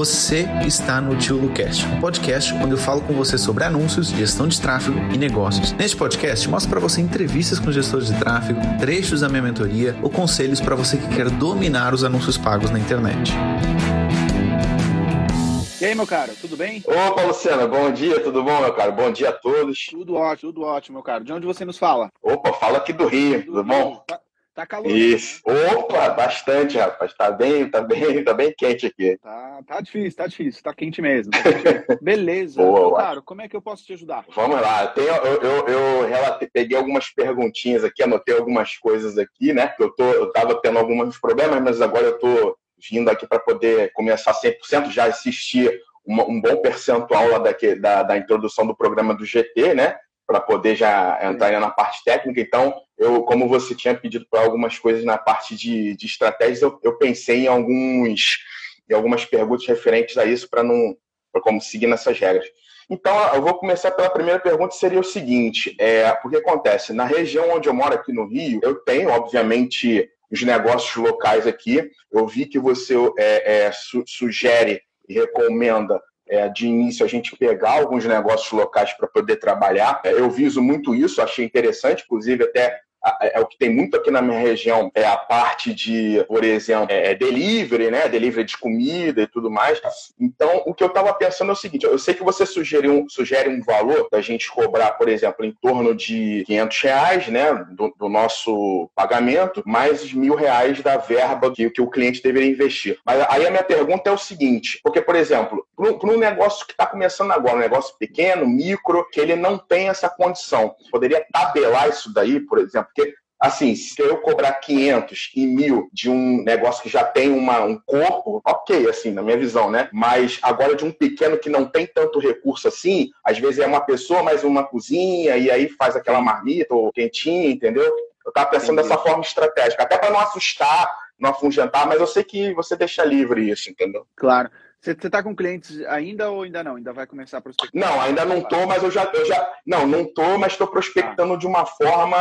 Você está no Tio Lucast, um podcast onde eu falo com você sobre anúncios, gestão de tráfego e negócios. Neste podcast, mostro para você entrevistas com gestores de tráfego, trechos da minha mentoria ou conselhos para você que quer dominar os anúncios pagos na internet. E aí, meu cara, tudo bem? Opa, Luciano, bom dia, tudo bom, meu cara? Bom dia a todos. Tudo ótimo, tudo ótimo, meu cara. De onde você nos fala? Opa, fala aqui do Rio, tudo bom? Tá, tá calor. Isso. Né? Opa, bastante, rapaz. Tá bem, tá bem, tá bem quente aqui. Tá, tá difícil, tá difícil, tá quente mesmo. Tá quente mesmo. Beleza. Boa, cara, como é que eu posso te ajudar? Vamos lá. Eu, tenho, eu, eu, eu relatei, peguei algumas perguntinhas aqui, anotei algumas coisas aqui, né? Eu, tô, eu tava tendo alguns problemas, mas agora eu tô vindo aqui para poder começar 100%, já assistir um bom percentual lá da, da introdução do programa do GT, né? Para poder já entrar na parte técnica. Então, eu, como você tinha pedido para algumas coisas na parte de, de estratégias, eu, eu pensei em alguns em algumas perguntas referentes a isso para não para como seguir nessas regras. Então, eu vou começar pela primeira pergunta, seria o seguinte, é, porque acontece, na região onde eu moro aqui no Rio, eu tenho, obviamente, os negócios locais aqui, eu vi que você é, é, su sugere e recomenda é, de início a gente pegar alguns negócios locais para poder trabalhar. É, eu viso muito isso, achei interessante, inclusive até é, é o que tem muito aqui na minha região, é a parte de, por exemplo, é, é delivery, né? Delivery de comida e tudo mais. Então, o que eu estava pensando é o seguinte: eu sei que você sugere um, sugere um valor da gente cobrar, por exemplo, em torno de 500 reais, né? Do, do nosso pagamento, mais mil reais da verba que, que o cliente deveria investir. Mas aí a minha pergunta é o seguinte: porque, por exemplo, para um negócio que está começando agora, um negócio pequeno, micro, que ele não tem essa condição, poderia tabelar isso daí, por exemplo? Porque, assim, se eu cobrar 500 e mil de um negócio que já tem uma, um corpo, ok, assim, na minha visão, né? Mas agora de um pequeno que não tem tanto recurso assim, às vezes é uma pessoa mais uma cozinha e aí faz aquela marmita ou quentinha, entendeu? Eu tava pensando Entendi. dessa forma estratégica, até para não assustar, não afugentar, mas eu sei que você deixa livre isso, entendeu? Claro. Você está com clientes ainda ou ainda não? Ainda vai começar a prospectar? Não, ainda não estou, mas eu já, eu já. Não, não estou, mas estou prospectando ah. de uma forma.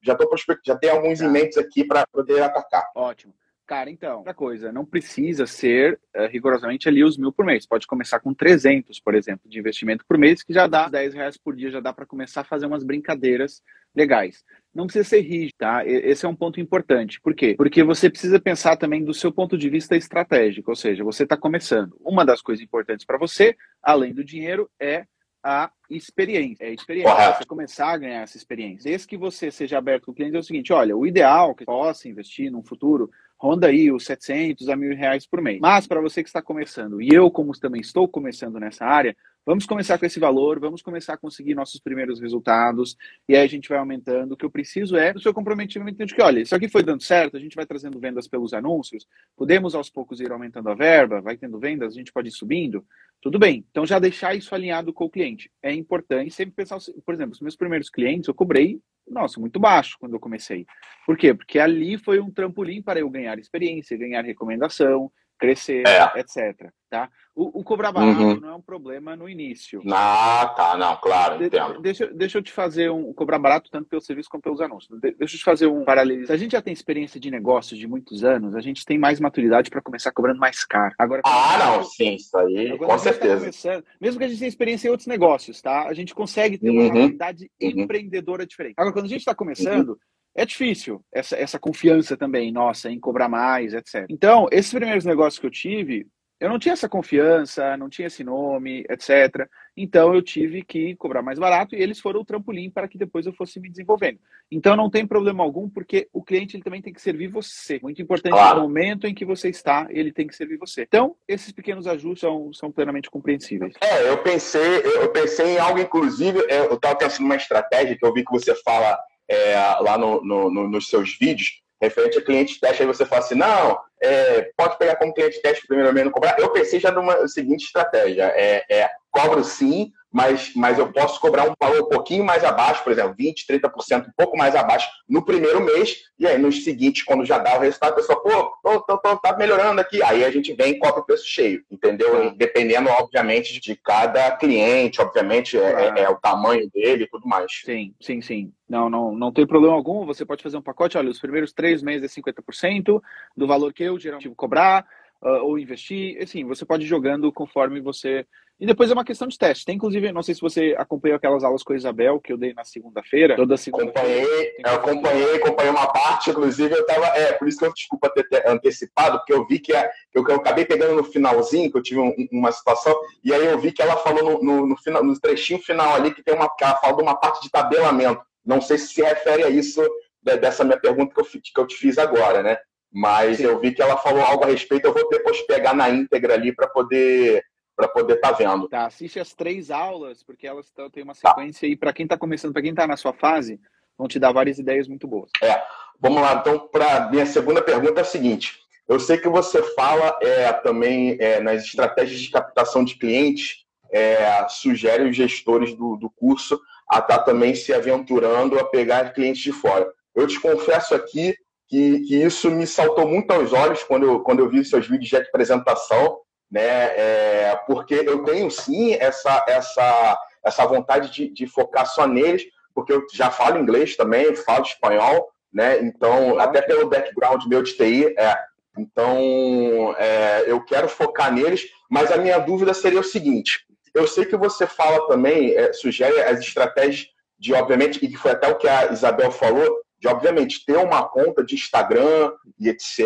Já estou prospectando, já tem alguns ah. e-mails aqui para poder atacar. Ótimo. Cara, então, outra coisa, não precisa ser uh, rigorosamente ali os mil por mês. Pode começar com 300, por exemplo, de investimento por mês, que já dá 10 reais por dia, já dá para começar a fazer umas brincadeiras legais. Não precisa ser rígido, tá? Esse é um ponto importante. Por quê? Porque você precisa pensar também do seu ponto de vista estratégico, ou seja, você está começando. Uma das coisas importantes para você, além do dinheiro, é a experiência. É a experiência. Você começar a ganhar essa experiência. Desde que você seja aberto com o cliente, é o seguinte: olha, o ideal que possa investir num futuro ronda aí os 700 a mil reais por mês. Mas para você que está começando, e eu como também estou começando nessa área, vamos começar com esse valor, vamos começar a conseguir nossos primeiros resultados, e aí a gente vai aumentando. O que eu preciso é do seu comprometimento de que, olha, isso aqui foi dando certo, a gente vai trazendo vendas pelos anúncios, podemos aos poucos ir aumentando a verba, vai tendo vendas, a gente pode ir subindo, tudo bem. Então já deixar isso alinhado com o cliente. É importante sempre pensar, por exemplo, os meus primeiros clientes eu cobrei nossa, muito baixo quando eu comecei. Por quê? Porque ali foi um trampolim para eu ganhar experiência, ganhar recomendação, crescer, é. etc. Tá? O, o cobrar barato uhum. não é um problema no início. Ah, tá, não, claro, de, entendo. Deixa, deixa eu te fazer um cobrar barato tanto pelo serviço como pelos anúncios. De, deixa eu te fazer um paralelo. Se a gente já tem experiência de negócios de muitos anos, a gente tem mais maturidade para começar cobrando mais caro. Agora, ah, não, sim, isso aí, com tá certeza. Tá mesmo que a gente tenha experiência em outros negócios, tá? A gente consegue ter uma uhum. mentalidade uhum. empreendedora diferente. Agora, quando a gente está começando, uhum é difícil essa, essa confiança também, nossa, em cobrar mais, etc. Então, esses primeiros negócios que eu tive, eu não tinha essa confiança, não tinha esse nome, etc. Então eu tive que cobrar mais barato e eles foram o trampolim para que depois eu fosse me desenvolvendo. Então não tem problema algum, porque o cliente ele também tem que servir você. Muito importante claro. no momento em que você está, ele tem que servir você. Então, esses pequenos ajustes são, são plenamente compreensíveis. É, eu pensei, eu pensei em algo, inclusive, eu estava pensando numa estratégia que eu vi que você fala é, lá no, no, no, nos seus vídeos, referente a cliente teste, aí você fala assim, não, é, pode pegar como cliente teste primeiro não cobrar. Eu pensei já numa seguinte estratégia, é, é cobro sim, mas, mas eu posso cobrar um valor um pouquinho mais abaixo, por exemplo, 20%, 30%, um pouco mais abaixo no primeiro mês, e aí nos seguintes, quando já dá o resultado, a pessoa, pô, tô, tô, tô, tá melhorando aqui. Aí a gente vem e cobra o preço cheio, entendeu? Dependendo, obviamente, de cada cliente, obviamente, é, é, é, o tamanho dele e tudo mais. Sim, sim, sim. Não, não, não tem problema algum, você pode fazer um pacote, olha, os primeiros três meses é 50% do valor que eu geralmente cobrar, uh, ou investir. Assim, você pode ir jogando conforme você. E depois é uma questão de teste. Tem, inclusive, não sei se você acompanhou aquelas aulas com a Isabel que eu dei na segunda-feira. Toda segunda Acompanhei, eu acompanhei, acompanhei uma parte, inclusive eu tava. É, por isso que eu desculpa ter, ter antecipado, porque eu vi que, a, eu, eu acabei pegando no finalzinho, que eu tive um, uma situação, e aí eu vi que ela falou no, no, no, final, no trechinho final ali que tem uma. Que ela fala de uma parte de tabelamento. Não sei se se refere a isso dessa minha pergunta que eu, que eu te fiz agora, né? Mas Sim. eu vi que ela falou algo a respeito, eu vou depois pegar na íntegra ali para poder para poder estar tá vendo. Tá, assiste as três aulas, porque elas têm uma tá. sequência tá. e para quem está começando, para quem está na sua fase, vão te dar várias ideias muito boas. É. Vamos lá, então, para minha segunda pergunta é a seguinte. Eu sei que você fala é, também é, nas estratégias de captação de clientes, é, sugere os gestores do, do curso a estar tá também se aventurando a pegar clientes de fora. Eu te confesso aqui que, que, isso me saltou muito aos olhos quando eu, quando eu vi seus vídeos de apresentação, né? É, porque eu tenho sim essa, essa, essa vontade de, de, focar só neles, porque eu já falo inglês também, falo espanhol, né? Então, até pelo background meu de TI, é, então é, eu quero focar neles, mas a minha dúvida seria o seguinte: eu sei que você fala também, é, sugere as estratégias de, obviamente, e que foi até o que a Isabel falou, de, obviamente, ter uma conta de Instagram e etc.,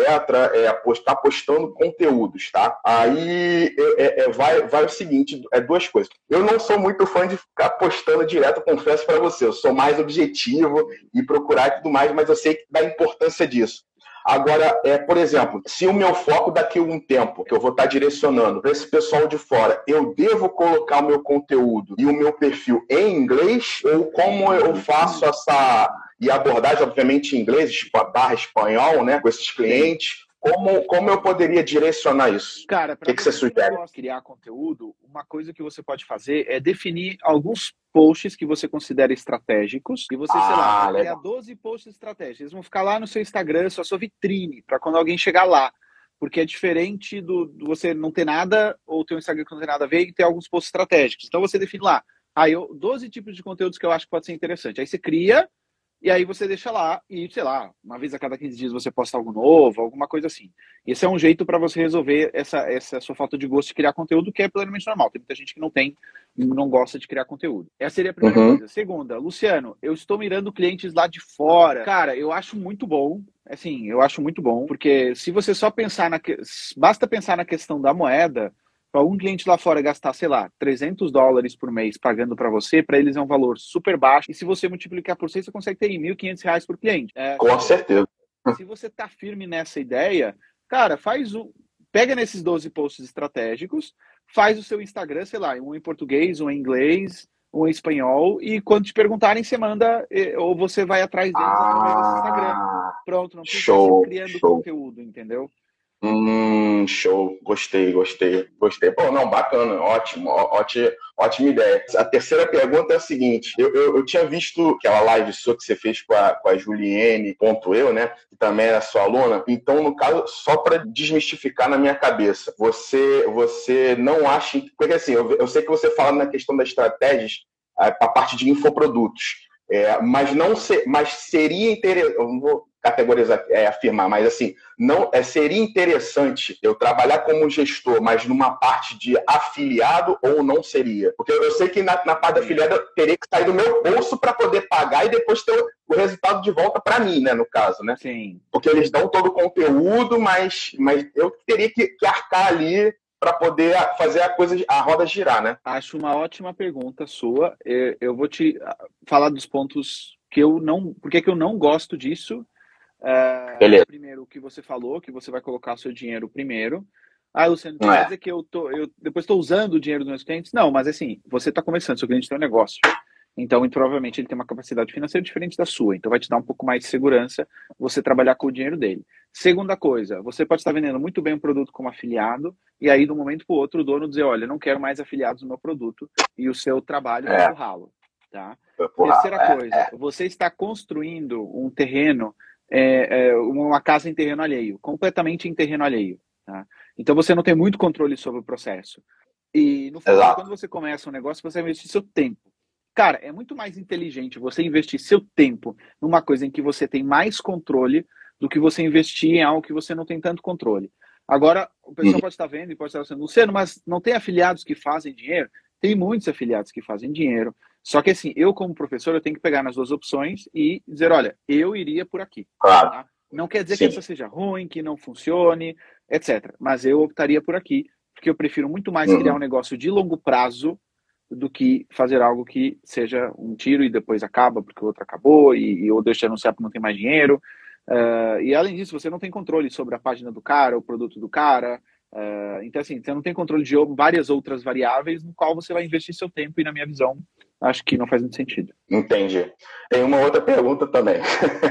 é, postar postando conteúdos, tá? Aí é, é, vai, vai o seguinte, é duas coisas. Eu não sou muito fã de ficar postando direto, confesso para você. Eu sou mais objetivo e procurar e tudo mais, mas eu sei da importância disso. Agora, é, por exemplo, se o meu foco daqui a um tempo, que eu vou estar direcionando para esse pessoal de fora, eu devo colocar o meu conteúdo e o meu perfil em inglês? Ou como eu faço essa. E abordagem, obviamente, em inglês, barra espanhol, né, com esses clientes. Como, como eu poderia direcionar isso? Cara, para que, que você sugere? criar conteúdo, uma coisa que você pode fazer é definir alguns posts que você considera estratégicos e você, ah, sei lá, vai criar 12 posts estratégicos. Eles vão ficar lá no seu Instagram, sua sua vitrine, para quando alguém chegar lá. Porque é diferente do, do, você não ter nada ou ter um Instagram que não tem nada a ver e ter alguns posts estratégicos. Então você define lá, aí ah, eu 12 tipos de conteúdos que eu acho que pode ser interessante. Aí você cria e aí você deixa lá e, sei lá, uma vez a cada 15 dias você posta algo novo, alguma coisa assim. Esse é um jeito para você resolver essa, essa sua falta de gosto de criar conteúdo, que é plenamente normal. Tem muita gente que não tem, não gosta de criar conteúdo. Essa seria a primeira uhum. coisa. Segunda, Luciano, eu estou mirando clientes lá de fora. Cara, eu acho muito bom. Assim, eu acho muito bom, porque se você só pensar na. Basta pensar na questão da moeda para um cliente lá fora gastar, sei lá, 300 dólares por mês pagando para você, para eles é um valor super baixo. E se você multiplicar por 6, você consegue ter 1.500 reais por cliente. É, Com certeza. Se você tá firme nessa ideia, cara, faz o. Pega nesses 12 posts estratégicos, faz o seu Instagram, sei lá, um em português, um em inglês, um em espanhol, e quando te perguntarem, você manda, ou você vai atrás deles ah, através do Instagram. Pronto, não precisa show, criando show. conteúdo, entendeu? Hum, show, gostei, gostei, gostei. Pô, não, bacana, ótimo, ótima, ótima ideia. A terceira pergunta é a seguinte: eu, eu, eu, tinha visto aquela live sua que você fez com a, com a Juliene, ponto eu, né? Que também era sua aluna. Então, no caso, só para desmistificar na minha cabeça, você, você não acha. Porque assim, eu, eu sei que você fala na questão das estratégias, a, a parte de infoprodutos. É, mas não ser, mas seria interessante. Categorizar, é, afirmar, mas assim, não é, seria interessante eu trabalhar como gestor, mas numa parte de afiliado ou não seria? Porque eu sei que na, na parte de afiliado eu teria que sair do meu bolso para poder pagar e depois ter o, o resultado de volta para mim, né, no caso, né? Sim. Porque eles dão todo o conteúdo, mas, mas eu teria que, que arcar ali para poder fazer a coisa, a roda girar, né? Acho uma ótima pergunta sua. Eu vou te ah, falar dos pontos que eu não, porque que eu não gosto disso Beleza. Primeiro, o que você falou, que você vai colocar o seu dinheiro primeiro. Ah, Luciano, quer é. dizer que eu tô, eu depois estou usando o dinheiro dos meus clientes? Não, mas assim, você está começando, seu cliente tem um negócio. Então, provavelmente ele tem uma capacidade financeira diferente da sua. Então, vai te dar um pouco mais de segurança você trabalhar com o dinheiro dele. Segunda coisa, você pode estar vendendo muito bem um produto como afiliado, e aí, de um momento para o outro, o dono dizer: Olha, não quero mais afiliados no meu produto, e o seu trabalho é. vai pro ralo. Tá? Terceira é, coisa, é. você está construindo um terreno é, é, uma casa em terreno alheio, completamente em terreno alheio. Tá? Então você não tem muito controle sobre o processo. E no final, quando você começa um negócio, você investir seu tempo. Cara, é muito mais inteligente você investir seu tempo numa coisa em que você tem mais controle do que você investir em algo que você não tem tanto controle. Agora, o pessoal uhum. pode estar vendo e pode estar sendo, Luciano, mas não tem afiliados que fazem dinheiro? Tem muitos afiliados que fazem dinheiro. Só que assim, eu como professor, eu tenho que pegar nas duas opções e dizer, olha, eu iria por aqui. Claro. Tá? Não quer dizer Sim. que essa seja ruim, que não funcione, etc. Mas eu optaria por aqui, porque eu prefiro muito mais uhum. criar um negócio de longo prazo do que fazer algo que seja um tiro e depois acaba porque o outro acabou e, e ou deixa de anunciar porque não tem mais dinheiro. Uh, e além disso, você não tem controle sobre a página do cara, o produto do cara. Uh, então, assim, você não tem controle de várias outras variáveis no qual você vai investir seu tempo e, na minha visão, acho que não faz muito sentido. Entendi. Tem uma outra pergunta também.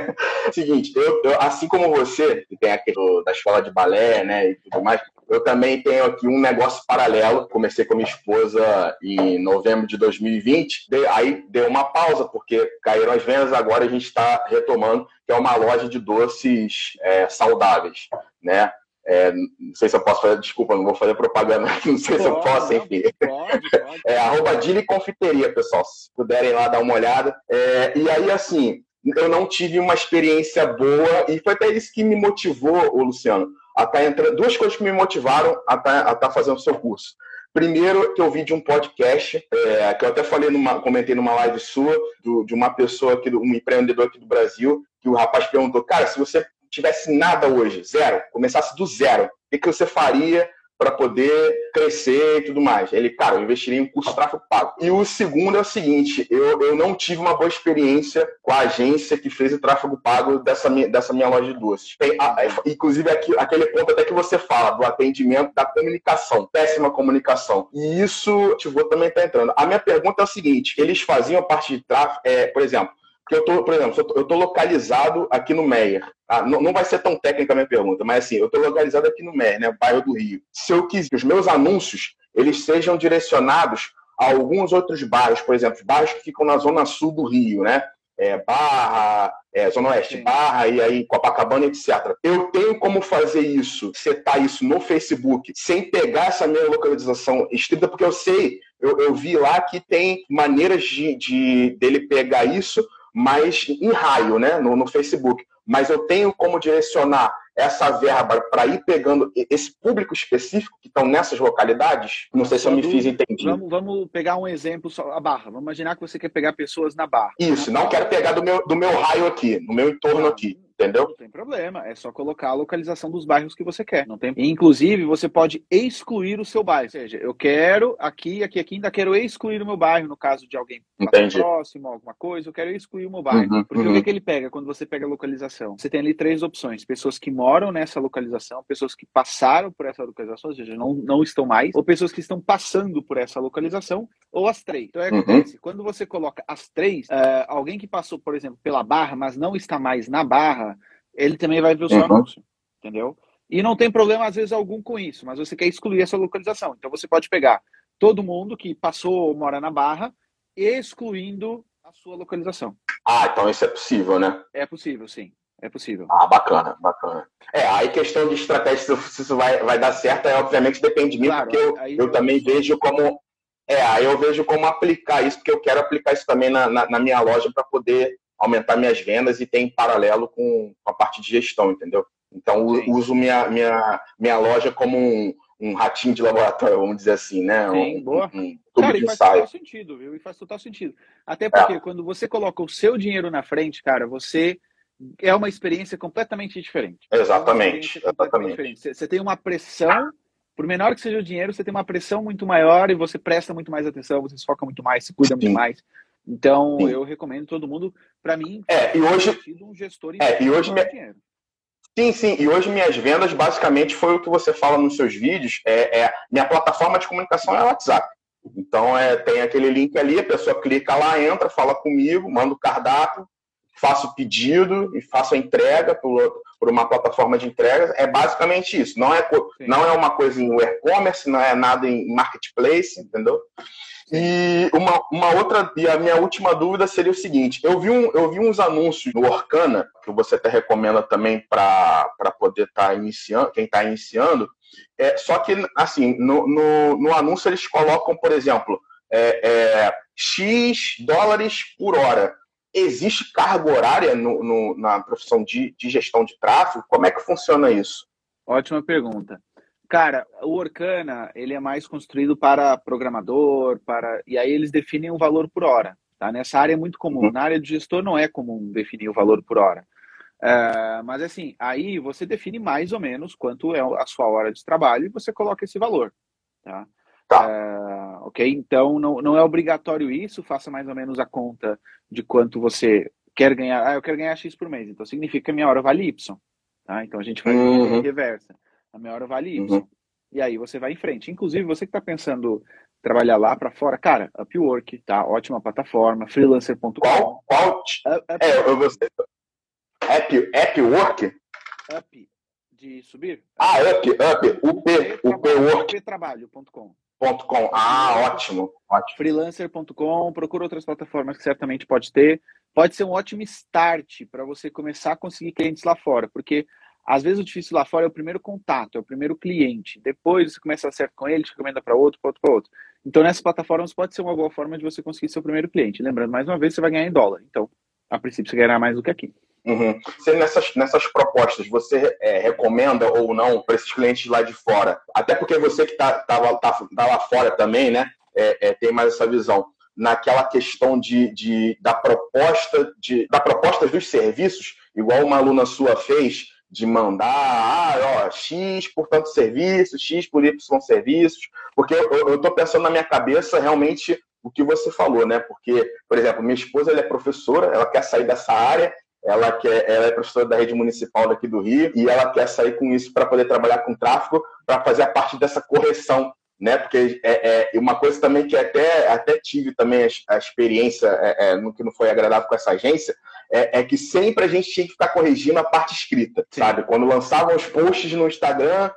Seguinte, eu, eu, assim como você, que tem aqui do, da escola de balé, né, e tudo mais, eu também tenho aqui um negócio paralelo. Comecei com minha esposa em novembro de 2020. aí deu uma pausa, porque caíram as vendas. Agora a gente está retomando, que é uma loja de doces é, saudáveis, né? É, não sei se eu posso fazer, desculpa, não vou fazer propaganda, não sei pode, se eu posso, enfim. Pode, pode. É arroba Dili Confiteria, pessoal, se puderem lá dar uma olhada. É, e aí, assim, eu não tive uma experiência boa, e foi até isso que me motivou, o Luciano, a estar tá entrando. Duas coisas que me motivaram a estar, tá, tá fazendo o seu curso. Primeiro, que eu vi de um podcast, é, que eu até falei numa, comentei numa live sua, do, de uma pessoa aqui, um empreendedor aqui do Brasil, que o rapaz perguntou, cara, se você tivesse nada hoje, zero, começasse do zero, o que, você faria para poder crescer e tudo mais. Ele, cara, eu investiria em um curso de tráfego pago. E o segundo é o seguinte: eu, eu não tive uma boa experiência com a agência que fez o tráfego pago dessa minha, dessa minha loja de doces. Tem, a, inclusive, aqui, aquele ponto até que você fala do atendimento, da comunicação, péssima comunicação. E isso, tipo, também está entrando. A minha pergunta é o seguinte: eles faziam a parte de tráfego, é, por exemplo, eu tô, por exemplo, eu estou localizado aqui no Meyer. Ah, não, não vai ser tão técnica a minha pergunta, mas assim, eu estou localizado aqui no Meyer, né, bairro do Rio. Se eu quiser que os meus anúncios eles sejam direcionados a alguns outros bairros, por exemplo, bairros que ficam na zona sul do Rio, né? É, Barra, é, Zona Oeste, Sim. Barra e aí Copacabana, etc. Eu tenho como fazer isso, setar isso no Facebook, sem pegar essa minha localização estrita, porque eu sei, eu, eu vi lá que tem maneiras de, de dele pegar isso mas em raio, né, no, no Facebook. Mas eu tenho como direcionar essa verba para ir pegando esse público específico que estão nessas localidades? Não sei se eu me fiz entender. Vamos, vamos, pegar um exemplo, só, a Barra. Vamos imaginar que você quer pegar pessoas na Barra. Isso, não quero pegar do meu, do meu raio aqui, no meu entorno aqui entendeu? Não tem problema, é só colocar a localização dos bairros que você quer. Não tem... Inclusive, você pode excluir o seu bairro. Ou seja, eu quero aqui, aqui, aqui, ainda quero excluir o meu bairro, no caso de alguém próximo, alguma coisa, eu quero excluir o meu bairro. Uhum, Porque uhum. o que, é que ele pega quando você pega a localização? Você tem ali três opções: pessoas que moram nessa localização, pessoas que passaram por essa localização, ou seja, não, não estão mais, ou pessoas que estão passando por essa localização, ou as três. Então, é que uhum. acontece, quando você coloca as três, uh, alguém que passou, por exemplo, pela barra, mas não está mais na barra, ele também vai ver o seu uhum. anúncio, entendeu? E não tem problema, às vezes, algum com isso, mas você quer excluir essa localização. Então, você pode pegar todo mundo que passou ou mora na Barra, excluindo a sua localização. Ah, então isso é possível, né? É possível, sim. É possível. Ah, bacana, bacana. É, aí questão de estratégia, se isso vai, vai dar certo, é, obviamente depende de mim, claro, porque eu, eu, eu também vejo como. É, aí eu vejo como aplicar isso, porque eu quero aplicar isso também na, na, na minha loja para poder aumentar minhas vendas e ter em paralelo com a parte de gestão, entendeu? Então, uso minha, minha, minha loja como um, um ratinho de laboratório, vamos dizer assim, né? Sim, um, boa. Um, Cara, e faz ensaio. total sentido, viu? E faz total sentido. Até porque é. quando você coloca o seu dinheiro na frente, cara, você é uma experiência completamente diferente. Exatamente. É exatamente. Diferente. Você tem uma pressão, por menor que seja o dinheiro, você tem uma pressão muito maior e você presta muito mais atenção, você se foca muito mais, se cuida Sim. muito mais. Então, Sim. eu recomendo todo mundo, para mim, é, e hoje, um gestor é, e hoje minha... dinheiro. Sim, sim. E hoje minhas vendas basicamente foi o que você fala nos seus vídeos. É, é minha plataforma de comunicação é o WhatsApp. Então é, tem aquele link ali, a pessoa clica lá, entra, fala comigo, manda o cardápio, faço o pedido e faço a entrega por, por uma plataforma de entregas. É basicamente isso. Não é, não é uma coisa em e-commerce, não é nada em marketplace, entendeu? E uma, uma outra, e a minha última dúvida seria o seguinte: eu vi, um, eu vi uns anúncios no Orkana, que você até recomenda também para poder estar tá iniciando, quem está iniciando. É, só que, assim, no, no, no anúncio eles colocam, por exemplo, é, é, X dólares por hora. Existe carga horária no, no, na profissão de, de gestão de tráfego? Como é que funciona isso? Ótima pergunta. Cara, o Orkana, ele é mais construído para programador, para e aí eles definem um valor por hora. Tá? Nessa área é muito comum. Uhum. Na área de gestor não é comum definir o valor por hora. Uh, mas assim, aí você define mais ou menos quanto é a sua hora de trabalho e você coloca esse valor. Tá? Tá. Uh, ok? Então não, não é obrigatório isso, faça mais ou menos a conta de quanto você quer ganhar. Ah, eu quero ganhar X por mês, então significa que minha hora vale Y. Tá? Então a gente faz uhum. reversa. A minha hora vale Y. Uhum. E aí você vai em frente. Inclusive, você que está pensando trabalhar lá para fora, cara, Upwork, tá? Ótima plataforma, freelancer.com. Qual? qual? Up, é, eu gostei. App, Appwork? Up de subir? Ah, Up, Up, UP, UPwork. Uptrabalho.com. .com. Ah, ótimo, ótimo. Freelancer.com, procura outras plataformas que certamente pode ter. Pode ser um ótimo start para você começar a conseguir clientes lá fora, porque às vezes o difícil lá fora é o primeiro contato, é o primeiro cliente. Depois você começa a certo com ele, te recomenda para outro, para outro, para outro. Então, nessas plataformas pode ser uma boa forma de você conseguir seu primeiro cliente. Lembrando, mais uma vez, você vai ganhar em dólar. Então, a princípio, você ganhará mais do que aqui. Uhum. Você, nessas, nessas propostas, você é, recomenda ou não para esses clientes lá de fora? Até porque você que está tá, tá, tá, lá fora também, né? É, é, tem mais essa visão naquela questão de, de, da proposta de, da proposta dos serviços, igual uma aluna sua fez, de mandar ah, ó, X por tanto serviço, X por Y serviços, porque eu estou pensando na minha cabeça realmente o que você falou, né? Porque, por exemplo, minha esposa ela é professora, ela quer sair dessa área, ela, quer, ela é professora da rede municipal daqui do Rio e ela quer sair com isso para poder trabalhar com tráfego, para fazer a parte dessa correção né? Porque é, é, uma coisa também que até, até tive também a, a experiência é, é, no que não foi agradável com essa agência, é, é, que sempre a gente tinha que ficar corrigindo a parte escrita, Sim. sabe? Quando lançavam os posts no Instagram,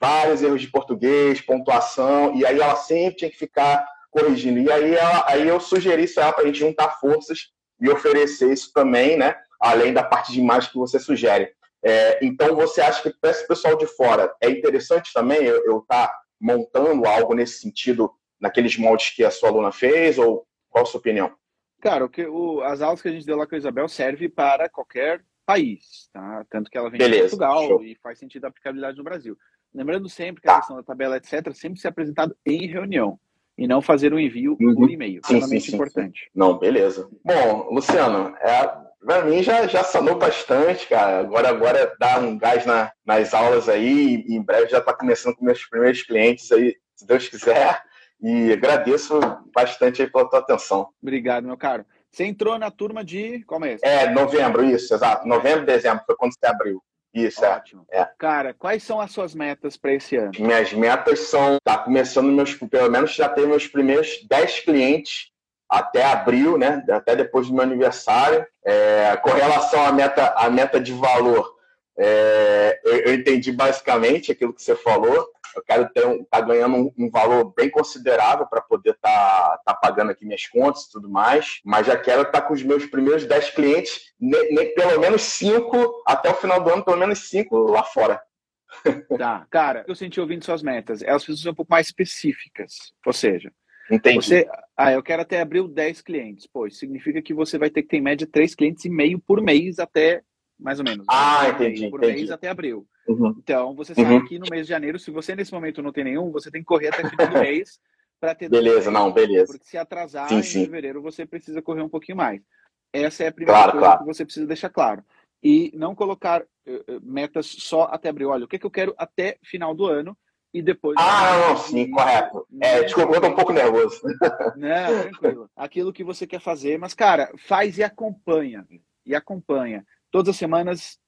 vários erros de português, pontuação, e aí ela sempre tinha que ficar corrigindo. E aí, ela, aí eu sugeri isso para a gente juntar forças e oferecer isso também, né? Além da parte de imagem que você sugere. É, então, você acha que para esse pessoal de fora é interessante também eu estar tá montando algo nesse sentido naqueles moldes que a sua aluna fez? Ou qual a sua opinião? Cara, o que, o, as aulas que a gente deu lá com a Isabel serve para qualquer país, tá? Tanto que ela vem Beleza, de Portugal show. e faz sentido a aplicabilidade no Brasil. Lembrando sempre que tá. a questão da tabela, etc., sempre ser apresentado em reunião e não fazer um envio uhum. por e-mail. Extremamente importante. Sim. Não, beleza. Bom, Luciano, é, para mim já, já sanou bastante, cara. Agora, agora dar um gás na, nas aulas aí e em breve já está começando com meus primeiros clientes aí, se Deus quiser. E agradeço bastante aí pela tua atenção. Obrigado, meu caro. Você entrou na turma de qual mês? É, novembro, isso, exato. Novembro, dezembro, foi quando você abriu. Isso, é. Ótimo. É. Cara, quais são as suas metas para esse ano? Minhas metas são, tá começando meus, pelo menos já ter meus primeiros 10 clientes até abril, né? Até depois do meu aniversário. É, com relação à meta, à meta de valor, é, eu, eu, entendi basicamente aquilo que você falou. Eu quero estar um, tá ganhando um, um, valor bem considerável para poder estar tá, tá pagando aqui minhas contas e tudo mais. Mas já quero estar tá com os meus primeiros 10 clientes, ne, ne, pelo menos 5 até o final do ano, pelo menos 5 lá fora. Tá, cara, eu senti ouvindo suas metas. Elas precisam ser um pouco mais específicas. Ou seja, Entendi. Você, ah, eu quero até abrir 10 clientes. Pô, isso significa que você vai ter que ter em média 3 clientes e meio por mês até, mais ou menos. Ah, entendi. Por entendi. mês até abril. Uhum. Então, você sabe uhum. que no mês de janeiro, se você nesse momento não tem nenhum, você tem que correr até final do mês para ter. Beleza, não, beleza. Porque se atrasar sim, em sim. fevereiro, você precisa correr um pouquinho mais. Essa é a primeira claro, coisa claro. que você precisa deixar claro. E não colocar uh, metas só até abril. Olha, o que, é que eu quero até final do ano e depois. Ah, não, sim, correto. É, desculpa, eu tô um pouco nervoso. Não, tranquilo. Aquilo que você quer fazer, mas, cara, faz e acompanha. E acompanha. Todas as semanas,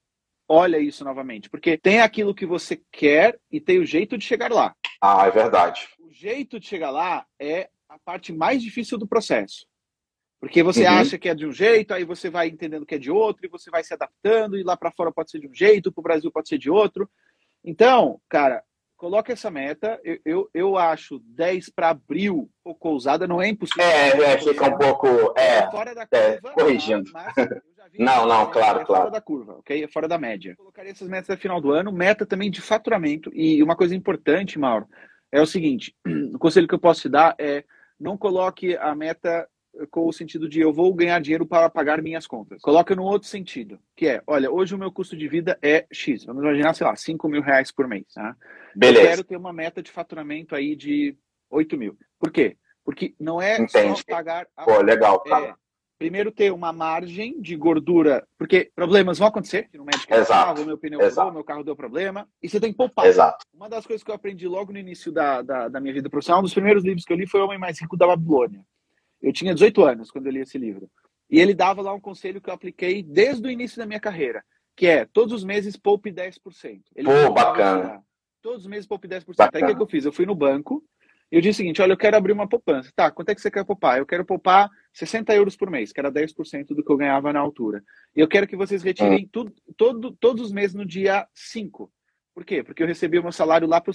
olha isso novamente. Porque tem aquilo que você quer e tem o jeito de chegar lá. Ah, é verdade. O jeito de chegar lá é a parte mais difícil do processo. Porque você uhum. acha que é de um jeito, aí você vai entendendo que é de outro, e você vai se adaptando, e lá para fora pode ser de um jeito, para o Brasil pode ser de outro. Então, cara, coloca essa meta. Eu, eu, eu acho 10 para abril pouco ousada, não é impossível. É, é fica um pouco. É, fora da é, curva. É, corrigindo. Mas, não, não, claro, é claro. Fora da curva, ok? É fora da média. Eu colocaria essas metas no final do ano, meta também de faturamento. E uma coisa importante, Mauro, é o seguinte: o conselho que eu posso te dar é não coloque a meta com o sentido de eu vou ganhar dinheiro para pagar minhas contas. Coloca no outro sentido, que é, olha, hoje o meu custo de vida é X. Vamos imaginar, sei lá, 5 mil reais por mês. Tá? Beleza. Eu quero ter uma meta de faturamento aí de 8 mil. Por quê? Porque não é Entendi. só pagar... A... Pô, legal, cara. É, primeiro ter uma margem de gordura, porque problemas vão acontecer, no médico Exato. Ah, meu pneu Exato. meu carro deu problema, e você tem que poupar. Exato. Uma das coisas que eu aprendi logo no início da, da, da minha vida profissional, um dos primeiros livros que eu li foi O Homem Mais Rico da Babilônia. Eu tinha 18 anos quando eu li esse livro. E ele dava lá um conselho que eu apliquei desde o início da minha carreira, que é todos os meses poupe 10%. Ele Pô, bacana. Todos os meses poupe 10%. Bacana. Aí o que eu fiz? Eu fui no banco, eu disse o seguinte: olha, eu quero abrir uma poupança. Tá, quanto é que você quer poupar? Eu quero poupar 60 euros por mês, que era 10% do que eu ganhava na altura. E eu quero que vocês retirem hum. tudo, todo, todos os meses no dia 5. Por quê? Porque eu recebi o meu salário lá para o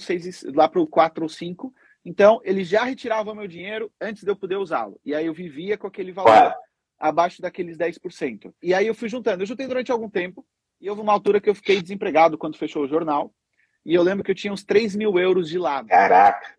lá 4 ou 5. Então, eles já retiravam meu dinheiro antes de eu poder usá-lo. E aí eu vivia com aquele valor Ué. abaixo daqueles 10%. E aí eu fui juntando. Eu juntei durante algum tempo. E houve uma altura que eu fiquei desempregado quando fechou o jornal. E eu lembro que eu tinha uns 3 mil euros de lado. Caraca!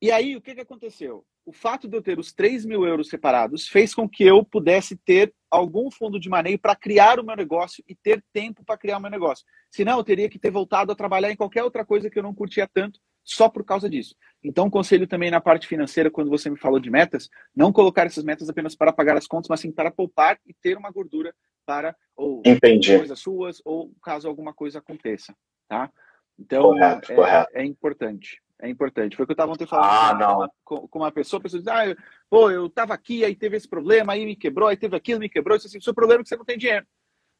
E aí, o que, que aconteceu? O fato de eu ter os 3 mil euros separados fez com que eu pudesse ter algum fundo de maneio para criar o meu negócio e ter tempo para criar o meu negócio. Senão, eu teria que ter voltado a trabalhar em qualquer outra coisa que eu não curtia tanto só por causa disso. Então, conselho também na parte financeira, quando você me falou de metas, não colocar essas metas apenas para pagar as contas, mas sim para poupar e ter uma gordura para ou Entendi. coisas suas ou caso alguma coisa aconteça, tá? Então, correto, é, correto. é importante. É importante. Foi o que eu estava ontem falando ah, com, uma, com, uma pessoa, a pessoa diz, ah, eu, pô, eu estava aqui, aí teve esse problema, aí me quebrou, aí teve aquilo, me quebrou. Isso assim, o seu problema é que você não tem dinheiro.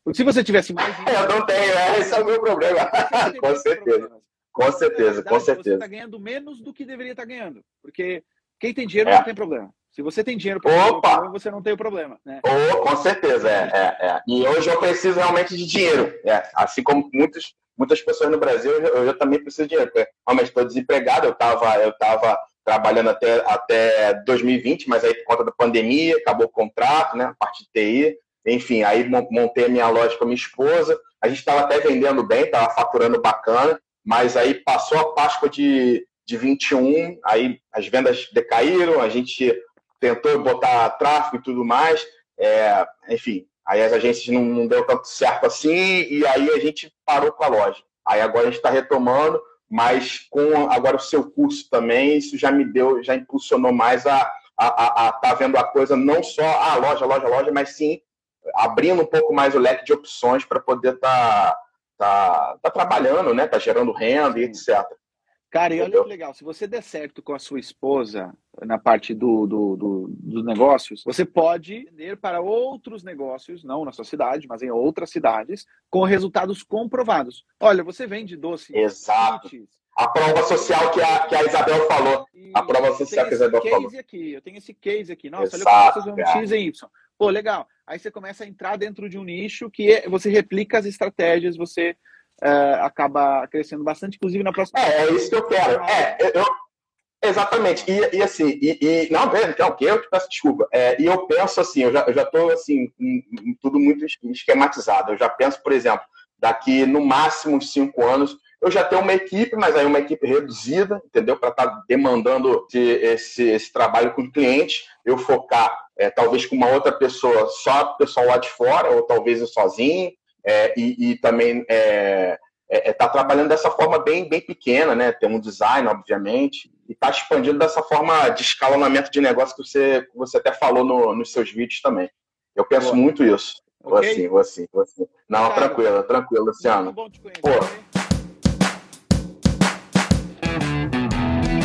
Porque se você tivesse mais dinheiro... Eu não tenho, é, esse é o meu problema. com certeza. Com certeza, com certeza. Você está ganhando menos do que deveria estar tá ganhando. Porque quem tem dinheiro é. não tem problema. Se você tem dinheiro para você não tem o problema. Né? Oh, com certeza, é, é, é, E hoje eu preciso realmente de dinheiro. É, assim como muitos muitas pessoas no Brasil, eu, eu também preciso de dinheiro, realmente estou desempregado, eu estava eu tava trabalhando até, até 2020, mas aí por conta da pandemia, acabou o contrato, né, a parte de TI, enfim, aí montei a minha loja com a minha esposa, a gente estava até vendendo bem, estava faturando bacana, mas aí passou a Páscoa de, de 21, aí as vendas decaíram, a gente tentou botar tráfego e tudo mais, é, enfim, Aí as agências não, não deu tanto certo assim, e aí a gente parou com a loja. Aí agora a gente está retomando, mas com agora o seu curso também, isso já me deu, já impulsionou mais a a, a, tá vendo a coisa não só a loja, loja, loja, mas sim abrindo um pouco mais o leque de opções para poder estar tá, tá, tá trabalhando, né? Tá gerando renda e etc. Cara, e olha que legal, se você der certo com a sua esposa na parte do, do, do, dos negócios, você pode ir para outros negócios, não na sua cidade, mas em outras cidades, com resultados comprovados. Olha, você vende doce. Exato. Kits, a prova social que a, que a Isabel falou. E a prova social que a Isabel falou. Aqui, eu tenho esse case aqui. Nossa, Exato, olha, eu posso fazer um X e Y. Pô, legal. Aí você começa a entrar dentro de um nicho que é, você replica as estratégias, você uh, acaba crescendo bastante, inclusive na próxima. É, é isso que eu quero. É, eu, exatamente. E, e assim, e, e, não, então, que eu te peço desculpa. É, e eu penso assim, eu já, eu já tô assim, em, em tudo muito esquematizado. Eu já penso, por exemplo, daqui no máximo cinco anos, eu já tenho uma equipe, mas aí uma equipe reduzida, entendeu? Para estar tá demandando esse, esse, esse, trabalho com o cliente, eu focar é, talvez com uma outra pessoa, só o pessoal lá de fora, ou talvez eu sozinho, é, e, e, também é, é, é, tá trabalhando dessa forma bem, bem pequena, né? Tem um design, obviamente, e está expandindo dessa forma de escalonamento de negócio que você, você até falou no, nos seus vídeos também. Eu penso Boa. muito isso. Okay. Vou assim, vou assim, vou assim. Não, Cara, tranquilo, tranquilo, Luciano. Bom te conhecer, Pô,